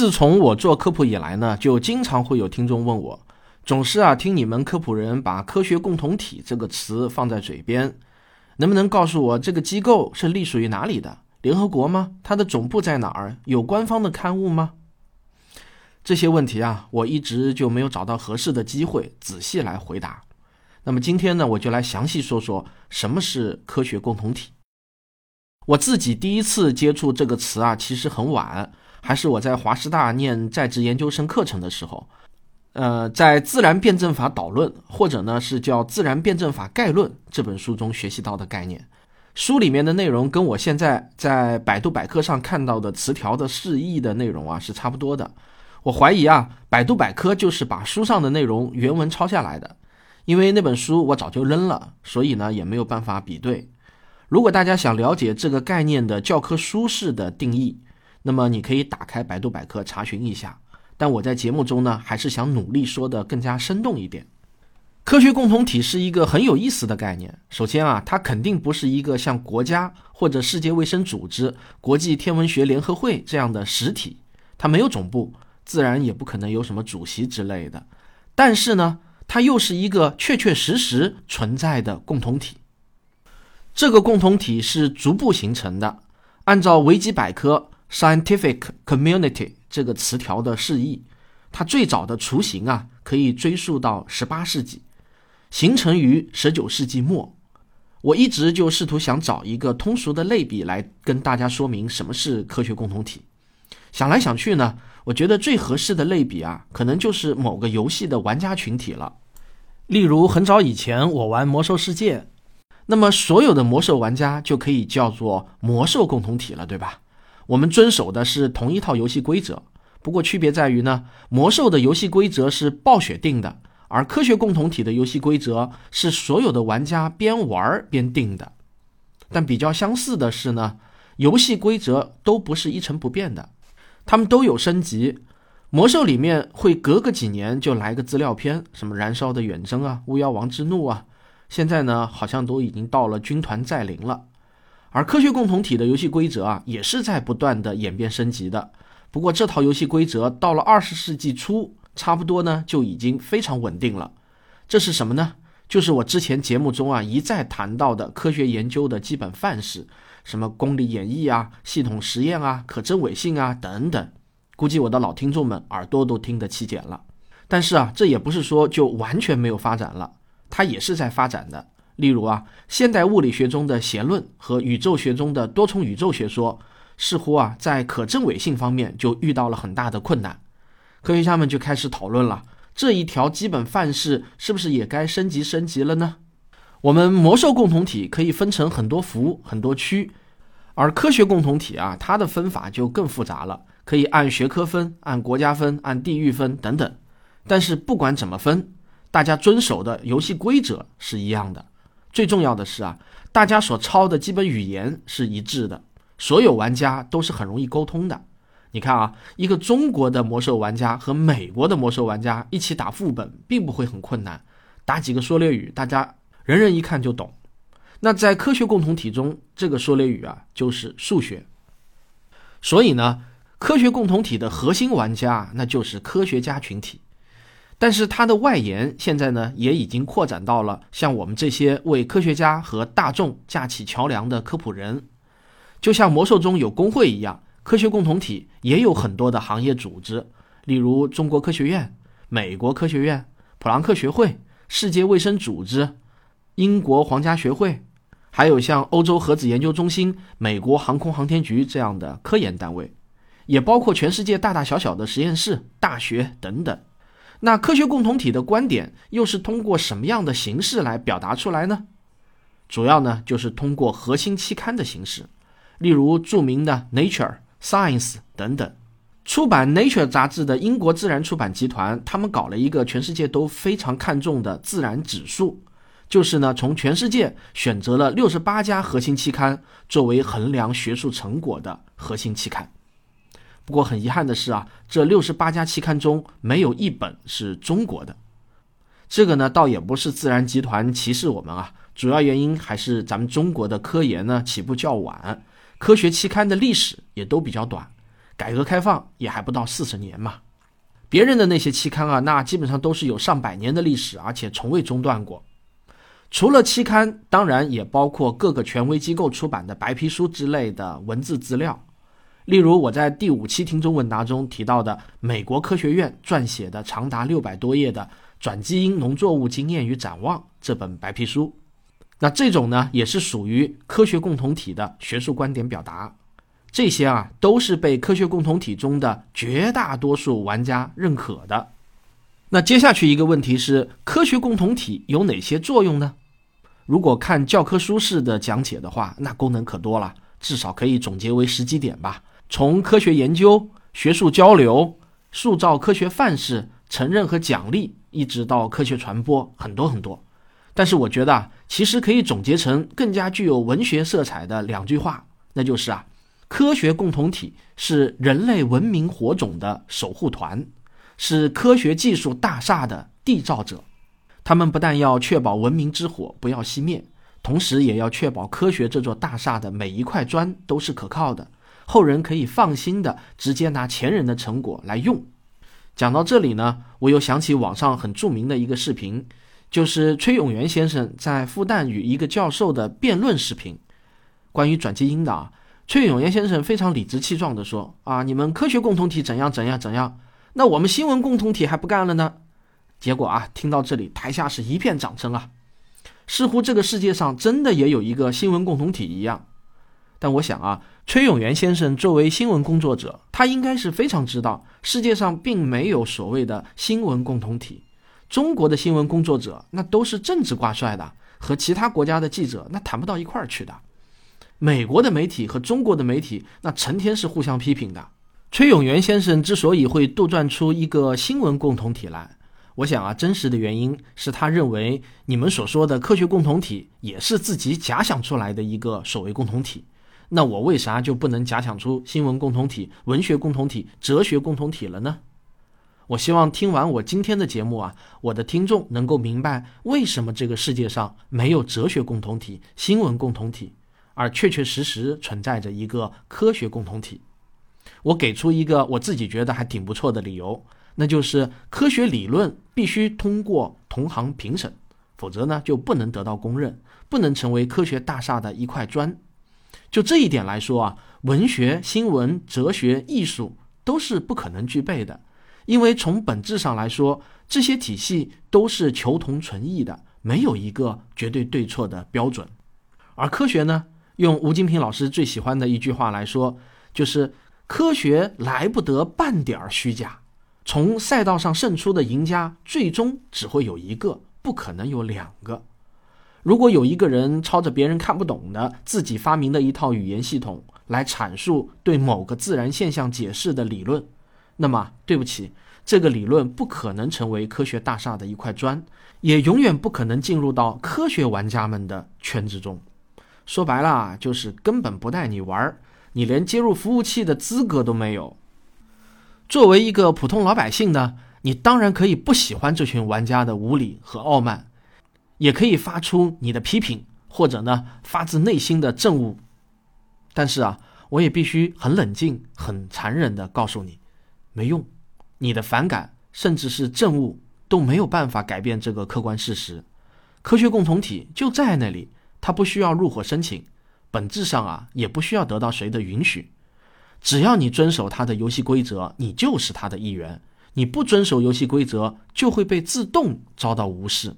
自从我做科普以来呢，就经常会有听众问我，总是啊听你们科普人把“科学共同体”这个词放在嘴边，能不能告诉我这个机构是隶属于哪里的？联合国吗？它的总部在哪儿？有官方的刊物吗？这些问题啊，我一直就没有找到合适的机会仔细来回答。那么今天呢，我就来详细说说什么是科学共同体。我自己第一次接触这个词啊，其实很晚，还是我在华师大念在职研究生课程的时候，呃，在《自然辩证法导论》或者呢是叫《自然辩证法概论》这本书中学习到的概念。书里面的内容跟我现在在百度百科上看到的词条的释义的内容啊是差不多的。我怀疑啊，百度百科就是把书上的内容原文抄下来的。因为那本书我早就扔了，所以呢也没有办法比对。如果大家想了解这个概念的教科书式的定义，那么你可以打开百度百科查询一下。但我在节目中呢，还是想努力说的更加生动一点。科学共同体是一个很有意思的概念。首先啊，它肯定不是一个像国家或者世界卫生组织、国际天文学联合会这样的实体，它没有总部，自然也不可能有什么主席之类的。但是呢，它又是一个确确实实存在的共同体。这个共同体是逐步形成的。按照维基百科 “scientific community” 这个词条的释义，它最早的雏形啊，可以追溯到十八世纪，形成于十九世纪末。我一直就试图想找一个通俗的类比来跟大家说明什么是科学共同体。想来想去呢。我觉得最合适的类比啊，可能就是某个游戏的玩家群体了。例如，很早以前我玩魔兽世界，那么所有的魔兽玩家就可以叫做魔兽共同体了，对吧？我们遵守的是同一套游戏规则，不过区别在于呢，魔兽的游戏规则是暴雪定的，而科学共同体的游戏规则是所有的玩家边玩边定的。但比较相似的是呢，游戏规则都不是一成不变的。他们都有升级，魔兽里面会隔个几年就来个资料片，什么燃烧的远征啊，巫妖王之怒啊，现在呢好像都已经到了军团再临了。而科学共同体的游戏规则啊，也是在不断的演变升级的。不过这套游戏规则到了二十世纪初，差不多呢就已经非常稳定了。这是什么呢？就是我之前节目中啊一再谈到的科学研究的基本范式。什么公理演绎啊，系统实验啊，可证伪性啊等等，估计我的老听众们耳朵都听得起茧了。但是啊，这也不是说就完全没有发展了，它也是在发展的。例如啊，现代物理学中的弦论和宇宙学中的多重宇宙学说，似乎啊在可证伪性方面就遇到了很大的困难。科学家们就开始讨论了，这一条基本范式是不是也该升级升级了呢？我们魔兽共同体可以分成很多服、很多区，而科学共同体啊，它的分法就更复杂了，可以按学科分、按国家分、按地域分等等。但是不管怎么分，大家遵守的游戏规则是一样的。最重要的是啊，大家所抄的基本语言是一致的，所有玩家都是很容易沟通的。你看啊，一个中国的魔兽玩家和美国的魔兽玩家一起打副本，并不会很困难，打几个缩略语，大家。人人一看就懂。那在科学共同体中，这个缩略语啊就是数学。所以呢，科学共同体的核心玩家那就是科学家群体。但是它的外延现在呢也已经扩展到了像我们这些为科学家和大众架起桥梁的科普人。就像魔兽中有工会一样，科学共同体也有很多的行业组织，例如中国科学院、美国科学院、普朗克学会、世界卫生组织。英国皇家学会，还有像欧洲核子研究中心、美国航空航天局这样的科研单位，也包括全世界大大小小的实验室、大学等等。那科学共同体的观点又是通过什么样的形式来表达出来呢？主要呢就是通过核心期刊的形式，例如著名的《Nature》、《Science》等等。出版《Nature》杂志的英国自然出版集团，他们搞了一个全世界都非常看重的自然指数。就是呢，从全世界选择了六十八家核心期刊作为衡量学术成果的核心期刊。不过很遗憾的是啊，这六十八家期刊中没有一本是中国的。这个呢，倒也不是自然集团歧视我们啊，主要原因还是咱们中国的科研呢起步较晚，科学期刊的历史也都比较短，改革开放也还不到四十年嘛。别人的那些期刊啊，那基本上都是有上百年的历史，而且从未中断过。除了期刊，当然也包括各个权威机构出版的白皮书之类的文字资料。例如，我在第五期听众问答中提到的美国科学院撰写的长达六百多页的《转基因农作物经验与展望》这本白皮书，那这种呢，也是属于科学共同体的学术观点表达。这些啊，都是被科学共同体中的绝大多数玩家认可的。那接下去一个问题是，科学共同体有哪些作用呢？如果看教科书式的讲解的话，那功能可多了，至少可以总结为十几点吧。从科学研究、学术交流、塑造科学范式、承认和奖励，一直到科学传播，很多很多。但是我觉得啊，其实可以总结成更加具有文学色彩的两句话，那就是啊。科学共同体是人类文明火种的守护团，是科学技术大厦的缔造者。他们不但要确保文明之火不要熄灭，同时也要确保科学这座大厦的每一块砖都是可靠的，后人可以放心的直接拿前人的成果来用。讲到这里呢，我又想起网上很著名的一个视频，就是崔永元先生在复旦与一个教授的辩论视频，关于转基因的啊。崔永元先生非常理直气壮地说：“啊，你们科学共同体怎样怎样怎样，那我们新闻共同体还不干了呢？”结果啊，听到这里，台下是一片掌声啊，似乎这个世界上真的也有一个新闻共同体一样。但我想啊，崔永元先生作为新闻工作者，他应该是非常知道，世界上并没有所谓的新闻共同体。中国的新闻工作者那都是政治挂帅的，和其他国家的记者那谈不到一块儿去的。美国的媒体和中国的媒体，那成天是互相批评的。崔永元先生之所以会杜撰出一个新闻共同体来，我想啊，真实的原因是他认为你们所说的科学共同体也是自己假想出来的一个所谓共同体。那我为啥就不能假想出新闻共同体、文学共同体、哲学共同体了呢？我希望听完我今天的节目啊，我的听众能够明白为什么这个世界上没有哲学共同体、新闻共同体。而确确实实存在着一个科学共同体。我给出一个我自己觉得还挺不错的理由，那就是科学理论必须通过同行评审，否则呢就不能得到公认，不能成为科学大厦的一块砖。就这一点来说啊，文学、新闻、哲学、艺术都是不可能具备的，因为从本质上来说，这些体系都是求同存异的，没有一个绝对对错的标准。而科学呢？用吴金平老师最喜欢的一句话来说，就是科学来不得半点儿虚假。从赛道上胜出的赢家，最终只会有一个，不可能有两个。如果有一个人抄着别人看不懂的自己发明的一套语言系统来阐述对某个自然现象解释的理论，那么对不起，这个理论不可能成为科学大厦的一块砖，也永远不可能进入到科学玩家们的圈子中。说白了就是根本不带你玩儿，你连接入服务器的资格都没有。作为一个普通老百姓呢，你当然可以不喜欢这群玩家的无理和傲慢，也可以发出你的批评，或者呢发自内心的憎恶。但是啊，我也必须很冷静、很残忍的告诉你，没用，你的反感甚至是憎恶都没有办法改变这个客观事实。科学共同体就在那里。他不需要入伙申请，本质上啊也不需要得到谁的允许，只要你遵守他的游戏规则，你就是他的一员。你不遵守游戏规则，就会被自动遭到无视。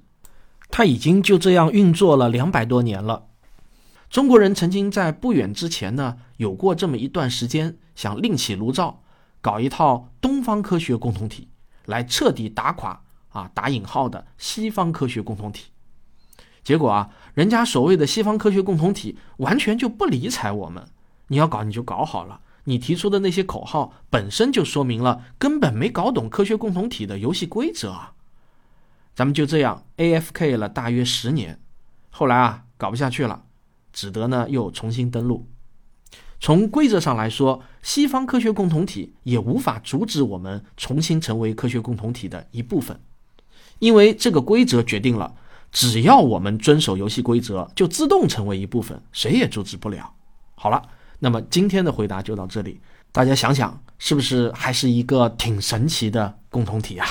他已经就这样运作了两百多年了。中国人曾经在不远之前呢，有过这么一段时间，想另起炉灶，搞一套东方科学共同体，来彻底打垮啊打引号的西方科学共同体。结果啊，人家所谓的西方科学共同体完全就不理睬我们。你要搞你就搞好了，你提出的那些口号本身就说明了根本没搞懂科学共同体的游戏规则啊。咱们就这样 A F K 了大约十年，后来啊搞不下去了，只得呢又重新登陆。从规则上来说，西方科学共同体也无法阻止我们重新成为科学共同体的一部分，因为这个规则决定了。只要我们遵守游戏规则，就自动成为一部分，谁也阻止不了。好了，那么今天的回答就到这里，大家想想是不是还是一个挺神奇的共同体啊？